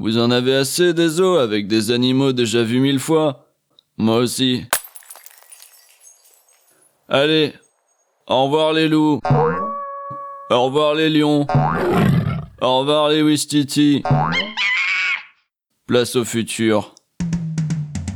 Vous en avez assez des zoos avec des animaux déjà vus mille fois Moi aussi. Allez, au revoir les loups. Au revoir les lions. Au revoir les Wistiti. Place au futur.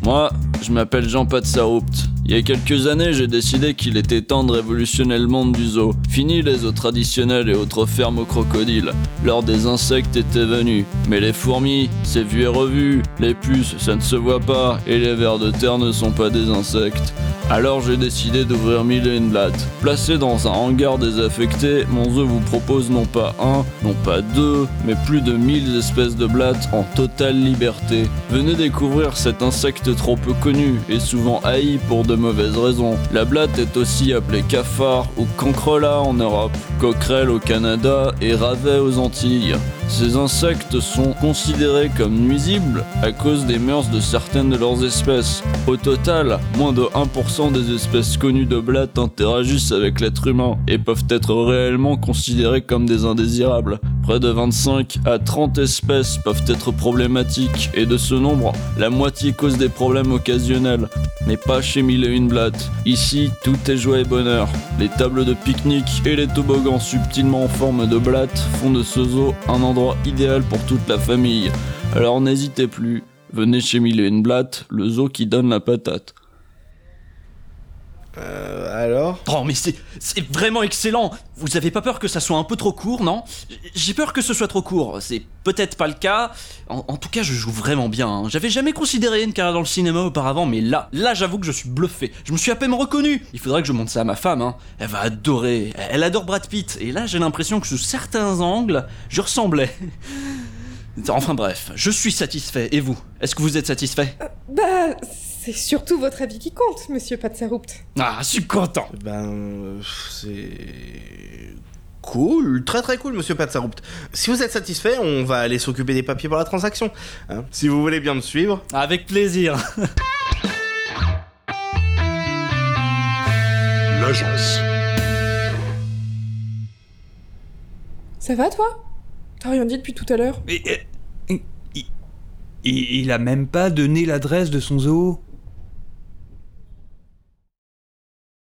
Moi, je m'appelle Jean Patsaroupt. Il y a quelques années, j'ai décidé qu'il était temps de révolutionner le monde du zoo. Fini les eaux traditionnelles et autres fermes aux crocodiles. L'heure des insectes était venue. Mais les fourmis, c'est vu et revu. Les puces, ça ne se voit pas. Et les vers de terre ne sont pas des insectes. Alors j'ai décidé d'ouvrir mille et une blattes. Placé dans un hangar désaffecté, mon zoo vous propose non pas un, non pas deux, mais plus de mille espèces de blattes en totale liberté. Venez découvrir cet insecte trop peu connu et souvent haï pour de mauvaises raisons. La blatte est aussi appelée cafard ou cancrola en Europe, coquerelle au Canada et ravet aux Antilles. Ces insectes sont considérés comme nuisibles à cause des mœurs de certaines de leurs espèces. Au total, moins de 1% des espèces connues de blattes interagissent avec l'être humain et peuvent être réellement considérées comme des indésirables. Près de 25 à 30 espèces peuvent être problématiques et de ce nombre, la moitié cause des problèmes occasionnels. Mais pas chez mille et une blattes. Ici, tout est joie et bonheur. Les tables de pique-nique et les toboggans subtilement en forme de blattes font de ce zoo un endroit idéal pour toute la famille. Alors n'hésitez plus, venez chez Mille et une blatte, le zoo qui donne la patate. Euh, alors? Oh, mais c'est c'est vraiment excellent Vous avez pas peur que ça soit un peu trop court, non? J'ai peur que ce soit trop court. C'est peut-être pas le cas. En, en tout cas, je joue vraiment bien. hein. J'avais jamais considéré une carrière dans le cinéma auparavant, mais là, là, j'avoue que je suis bluffé. Je me suis à peine reconnu. Il faudrait que je montre ça à ma femme. Hein. Elle va adorer. Elle adore Brad Pitt. Et là, j'ai l'impression que sous certains angles, je ressemblais. Enfin bref, je suis satisfait. Et vous? Est-ce que vous êtes satisfait? Bah, c'est surtout votre avis qui compte, monsieur Patsaroupt. Ah, je suis content. Ben, euh, c'est cool, très très cool, monsieur Patsaroupt. Si vous êtes satisfait, on va aller s'occuper des papiers pour la transaction. hein. si vous voulez bien me suivre. Avec plaisir. L'agence. Ça va, toi? T'as rien dit depuis tout à l'heure? Mais, euh, il, il- il a même pas donné l'adresse de son zoo?